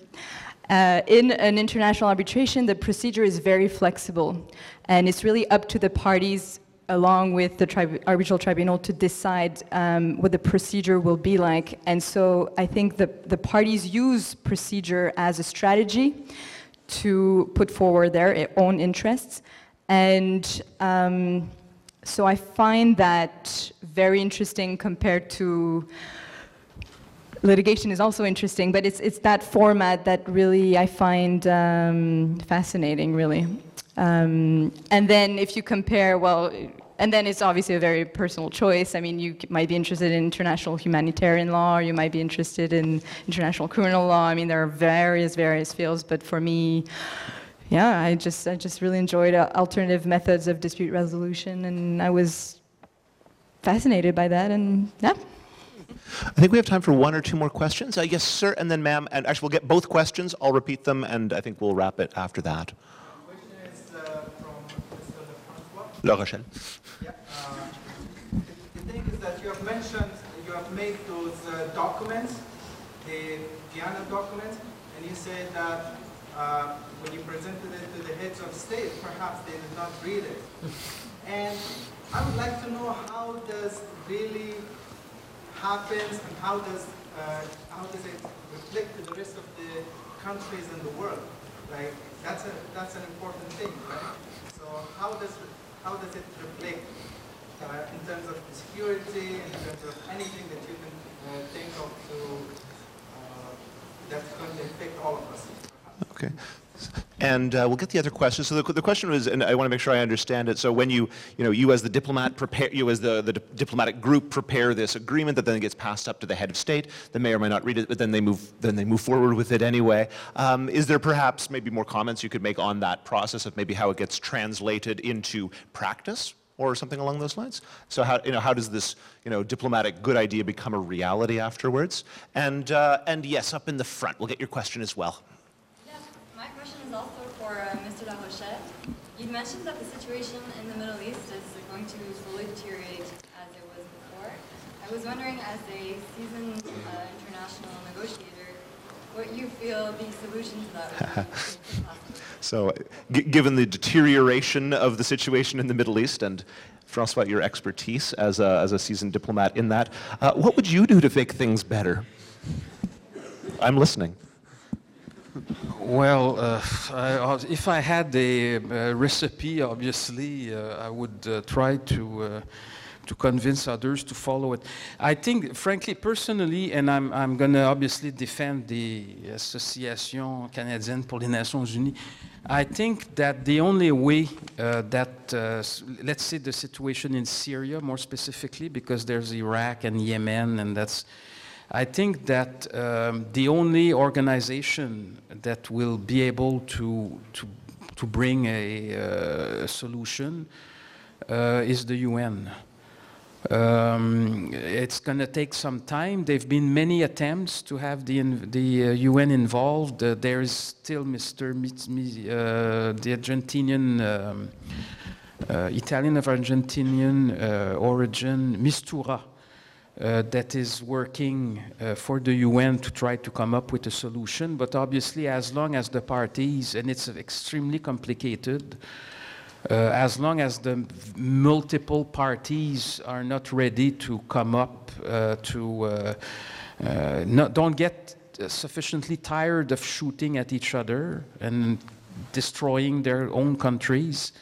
Uh, in an international arbitration, the procedure is very flexible, and it's really up to the parties along with the tri- arbitral tribunal to decide um, what the procedure will be like. And so I think the, the parties use procedure as a strategy to put forward their own interests. And um, so I find that very interesting compared to litigation is also interesting, but it's, it's that format that really I find um, fascinating, really. Um, and then if you compare, well, and then it's obviously a very personal choice. I mean, you might be interested in international humanitarian law, or you might be interested in international criminal law. I mean, there are various, various fields, but for me, yeah, I just, I just really enjoyed uh, alternative methods of dispute resolution, and I was fascinated by that, and yeah. I think we have time for one or two more questions. Uh, yes, sir, and then ma'am, and actually we'll get both questions. I'll repeat them, and I think we'll wrap it after that. question is uh, from Mr. Lefrancois. La Rochelle. Yeah. uh, The the thing is that you have mentioned, you have made those uh, documents, the Vienna documents, and you said that uh, when you presented it to the heads of state, perhaps they did not read it. And I would like to know how does really happens and how does, uh, how does it reflect to the rest of the countries in the world? Like, that's a, that's an important thing, right? So how does, how does it reflect uh, in terms of security, in terms of anything that you can uh, think of to, uh, that's going to affect all of us? Okay. And uh, we'll get the other questions. So the, the question was, and I want to make sure I understand it. So when you, you know, you as the diplomat prepare, you as the, the di- diplomatic group prepare this agreement that then gets passed up to the head of state. The may or may not read it, but then they move, then they move forward with it anyway. Um, is there perhaps maybe more comments you could make on that process of maybe how it gets translated into practice? Or something along those lines. So how you know how does this you know diplomatic good idea become a reality afterwards? And uh, and yes, up in the front, we'll get your question as well. Yeah, my question is also for uh, Mr. La Rochelle. You mentioned that the situation in the Middle East is going to slowly deteriorate as it was before. I was wondering, as a seasoned uh, international negotiator, what you feel the solution to that. So, given the deterioration of the situation in the Middle East and Francois, your expertise as a, as a seasoned diplomat in that, uh, what would you do to make things better? I'm listening. Well, uh, I, if I had a, uh recipe, obviously, uh, I would uh, try to uh, to convince others to follow it. I think, frankly, personally, and I'm, I'm going to obviously defend the Association Canadienne pour les Nations Unies. I think that the only way uh, that, uh, let's say, the situation in Syria, more specifically, because there's Iraq and Yemen, and that's I think that um, the only organization that will be able to, to, to bring a, uh, solution uh, is the UN. Um, it's going to take some time. There have been many attempts to have the, the uh, UN involved. Uh, there is still Mr. Uh, the Argentinian, um, uh, Italian of Argentinian uh, origin, Mistura uh, that is working uh, for the UN to try to come up with a solution. But obviously, as long as the parties, and it's extremely complicated, uh, as long as the multiple parties are not ready to come up uh, to, uh, uh, not, don't get sufficiently tired of shooting at each other and destroying their own countries,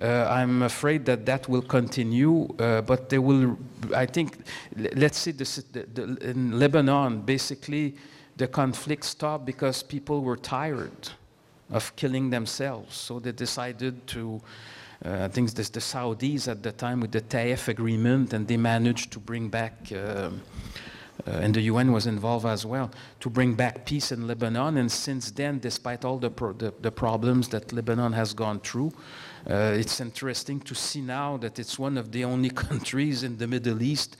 uh, I'm afraid that that will continue, uh, but they will, I think, let's see, this, the, the, in Lebanon, basically, the conflict stopped because people were tired of killing themselves. So they decided to, uh, I think this, the Saudis at the time with the Taif agreement, and they managed to bring back, um, uh, and the UN was involved as well, to bring back peace in Lebanon. And since then, despite all the, pro- the, the problems that Lebanon has gone through, uh, it's interesting to see now that it's one of the only countries in the Middle East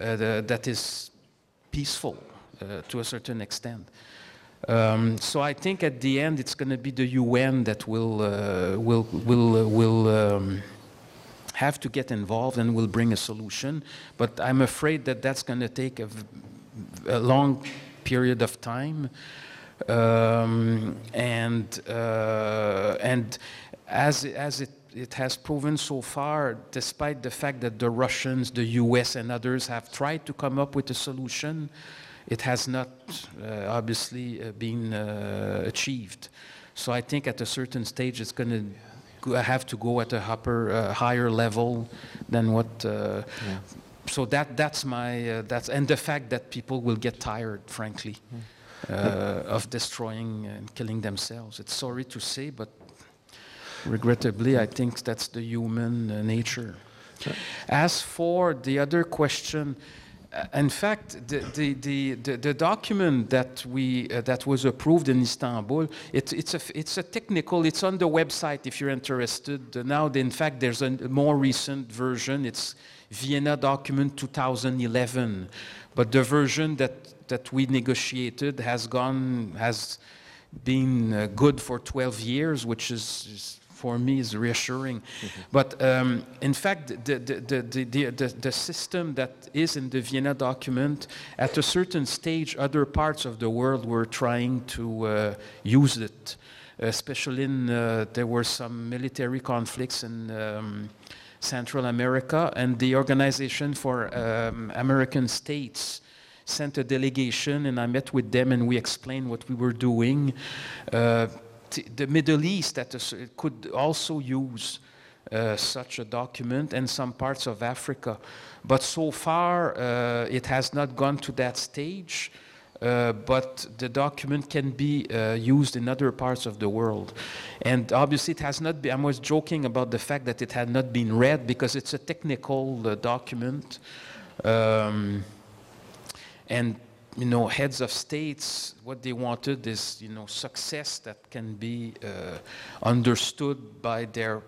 uh, the- that is peaceful uh, to a certain extent. Um, so I think at the end it's going to be the UN that will uh, will will uh, will um, have to get involved and will bring a solution. But I'm afraid that that's going to take a long period of time. Um, and uh, and as as it it has proven so far, despite the fact that the Russians, the US, and others have tried to come up with a solution, it has not uh, obviously uh, been uh, achieved. So I think at a certain stage it's going to have to go at a upper, uh, higher level than what. Uh, So that that's my uh, that's and the fact that people will get tired, frankly, uh, of destroying and killing themselves. It's sorry to say, but regrettably, I think that's the human uh, nature. As for the other question, Uh, in fact, the, the, the, the, document that, we, uh, that was approved in Istanbul, it, it's, a, it's a technical, it's on the website if you're interested. Now, in fact, there's a more recent version. It's Vienna document 2011. But the version that, that we negotiated has gone, has been uh, good for 12 years, which is, is for me is reassuring. Mm-hmm. But um, in fact, the, the, the, the, the, system that is in the Vienna document, at a certain stage, other parts of the world were trying to uh, use it. Especially in, uh, there were some military conflicts in um, Central America, and the Organization for um, American States sent a delegation, and I met with them, and we explained what we were doing. Uh, the Middle East could also use uh, such a document and some parts of Africa. But so far, uh, it has not gone to that stage. Uh, but the document can be uh, used in other parts of the world. And obviously, it has not been, I was joking about the fact that it had not been read because it's a technical uh, document. Um, and you know, heads of states, what they wanted is, you know, success that can be uh, understood by their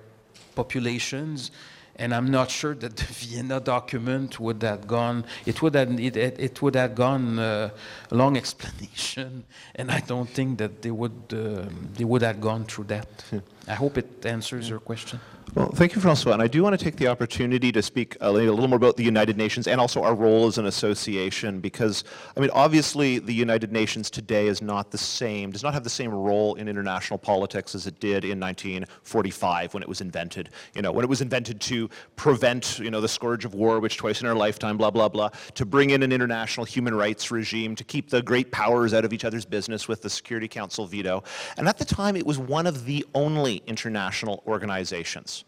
populations. And I'm not sure that the Vienna document would have gone, it would have, it, it would have gone uh, a long explanation, and I don't think that they would, uh, they would have gone through that. I hope it answers your question. Well, thank you, Francois. And I do want to take the opportunity to speak a little more about the United Nations and also our role as an association because, I mean, obviously the United Nations today is not the same, does not have the same role in international politics as it did in 1945 when it was invented. You know, when it was invented to prevent, you know, the scourge of war, which twice in our lifetime, blah, blah, blah, to bring in an international human rights regime, to keep the great powers out of each other's business with the Security Council veto. And at the time, it was one of the only international organizations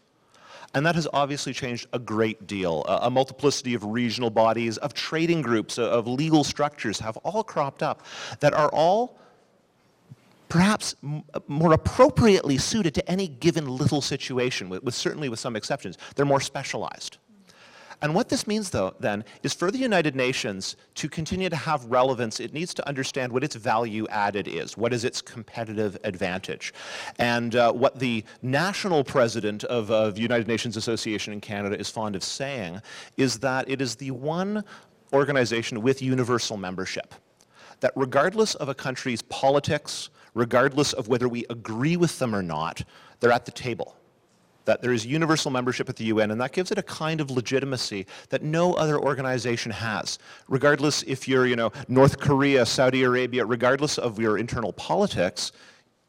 and that has obviously changed a great deal. a multiplicity of regional bodies, of trading groups, of legal structures have all cropped up that are all perhaps more appropriately suited to any given little situation, with, with certainly with some exceptions. They're more specialized. And what this means, though, then, is for the United Nations to continue to have relevance, it needs to understand what its value added is, what is its competitive advantage. And uh, what the national president of, of United Nations Association in Canada is fond of saying is that it is the one organization with universal membership. That regardless of a country's politics, regardless of whether we agree with them or not, they're at the table that there is universal membership at the UN, and that gives it a kind of legitimacy that no other organization has. Regardless if you're, you know, North Korea, Saudi Arabia, regardless of your internal politics,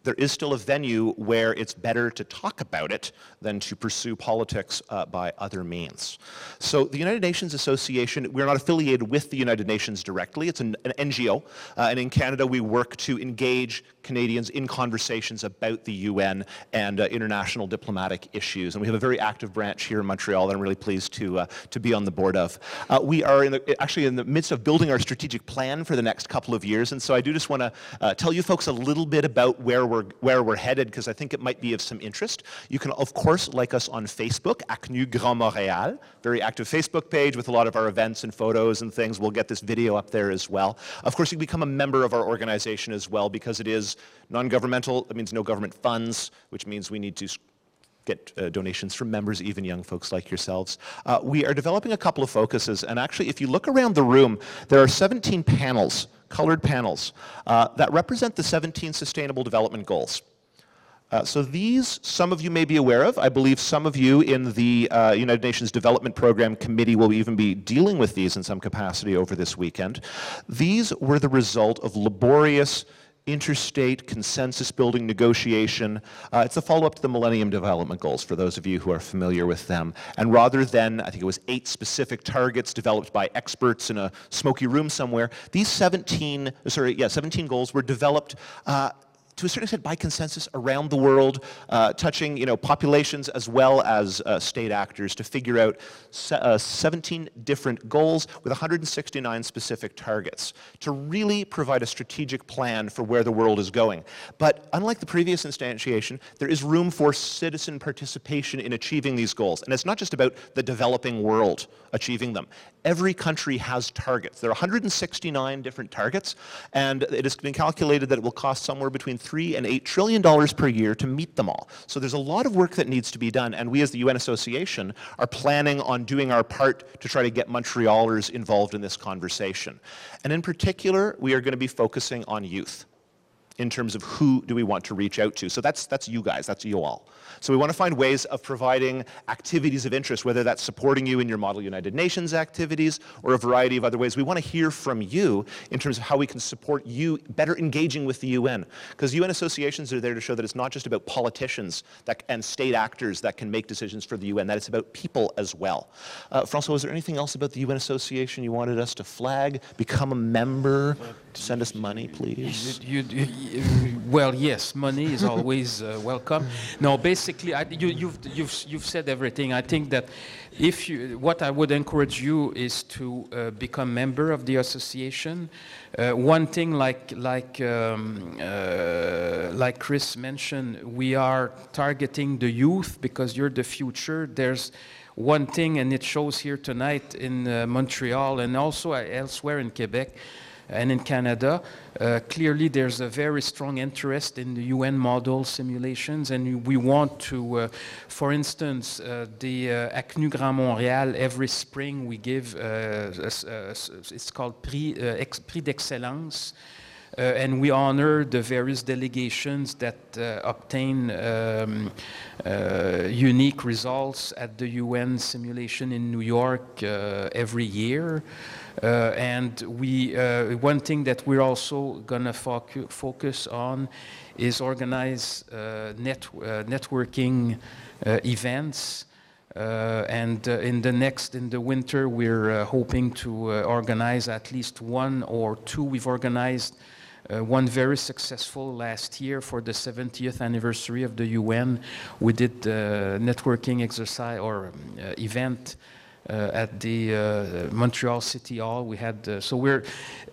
there is still a venue where it's better to talk about it than to pursue politics uh, by other means. So the United Nations Association, we're not affiliated with the United Nations directly, it's an, an NGO, uh, and in Canada we work to engage Canadians in conversations about the UN and uh, international diplomatic issues. And we have a very active branch here in Montreal that I'm really pleased to, uh, to be on the board of. Uh, we are in the, actually in the midst of building our strategic plan for the next couple of years, and so I do just want to uh, tell you folks a little bit about where we're, where we're headed because I think it might be of some interest. You can, of course, like us on Facebook, ACNU Grand Montréal, very active Facebook page with a lot of our events and photos and things. We'll get this video up there as well. Of course, you can become a member of our organization as well because it is non-governmental. That means no government funds, which means we need to get uh, donations from members, even young folks like yourselves. Uh, we are developing a couple of focuses, and actually, if you look around the room, there are 17 panels colored panels uh, that represent the 17 Sustainable Development Goals. Uh, so these, some of you may be aware of. I believe some of you in the uh, United Nations Development Program Committee will even be dealing with these in some capacity over this weekend. These were the result of laborious interstate consensus building negotiation. Uh, it's a follow up to the Millennium Development Goals, for those of you who are familiar with them. And rather than, I think it was eight specific targets developed by experts in a smoky room somewhere, these 17, sorry, yeah, 17 goals were developed. Uh, to a certain extent by consensus around the world, uh, touching you know, populations as well as uh, state actors to figure out se uh, 17 different goals with 169 specific targets to really provide a strategic plan for where the world is going. But unlike the previous instantiation, there is room for citizen participation in achieving these goals. And it's not just about the developing world achieving them every country has targets. There are 169 different targets, and it has been calculated that it will cost somewhere between three and eight trillion dollars per year to meet them all. So there's a lot of work that needs to be done, and we as the UN Association are planning on doing our part to try to get Montrealers involved in this conversation. And in particular, we are going to be focusing on youth in terms of who do we want to reach out to. So that's, that's you guys, that's you all. So we want to find ways of providing activities of interest, whether that's supporting you in your Model United Nations activities or a variety of other ways. We want to hear from you in terms of how we can support you better engaging with the UN. Because UN associations are there to show that it's not just about politicians that, and state actors that can make decisions for the UN, that it's about people as well. Uh, Francois, is there anything else about the UN association you wanted us to flag? Become a member? Send us money, please. You, you, you, well, yes, money is always uh, welcome. No, basically, I, you, you've, you've, you've said everything. I think that if you, what I would encourage you is to uh, become member of the association. Uh, one thing, like like um, uh, like Chris mentioned, we are targeting the youth because you're the future. There's one thing, and it shows here tonight in uh, Montreal and also elsewhere in Quebec and in Canada. Uh, clearly, there's a very strong interest in the UN model simulations, and we want to, uh, for instance, uh, the uh, ACNU Grand Montréal, every spring we give, uh, it's called Prix, uh, Prix d'Excellence. And we honor the various delegations that obtain um, unique results at the UN simulation in New York every year. Uh, and we, uh, one thing that we're also going to focu focus on is organize uh, net networking events. Uh, and uh, in the next, in the winter, we're uh, hoping to organize at least one or two. We've organized one very successful last year for the 70th anniversary of the UN. We did networking exercise or um, event Uh, at the uh, Montreal City Hall. We had uh, so we're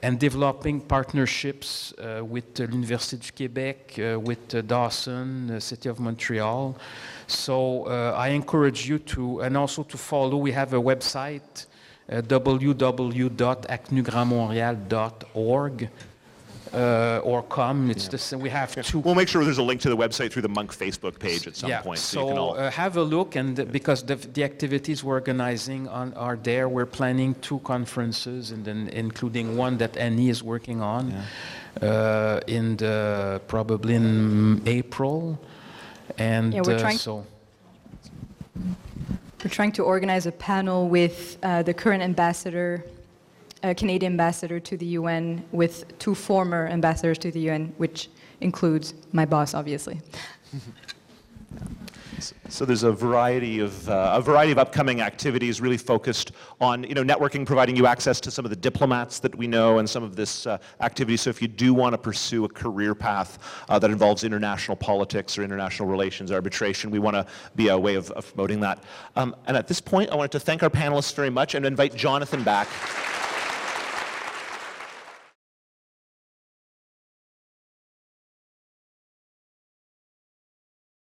and developing partnerships uh, with uh, the Université du Québec, with Dawson, the City of Montreal. So I encourage you to and also to follow. We have a website. Uh, www.acnugrandmontreal.org uh, or come. It's yeah. the same. We have two. We'll make sure there's a link to the website through the Monk Facebook page at some yeah. point. So, so all... uh, have a look, and because the, the activities we're organizing on, are there, we're planning two conferences, and then including one that Annie is working on yeah. uh, in the, probably in April, and yeah, we're uh, trying so. We're trying to organize a panel with uh, the current ambassador a Canadian ambassador to the UN with two former ambassadors to the UN, which includes my boss, obviously. So there's a variety of uh, a variety of upcoming activities really focused on you know networking, providing you access to some of the diplomats that we know and some of this uh, activity. So if you do want to pursue a career path uh, that involves international politics or international relations, arbitration, we want to be a way of, of promoting that. Um, and at this point, I wanted to thank our panelists very much and invite Jonathan back.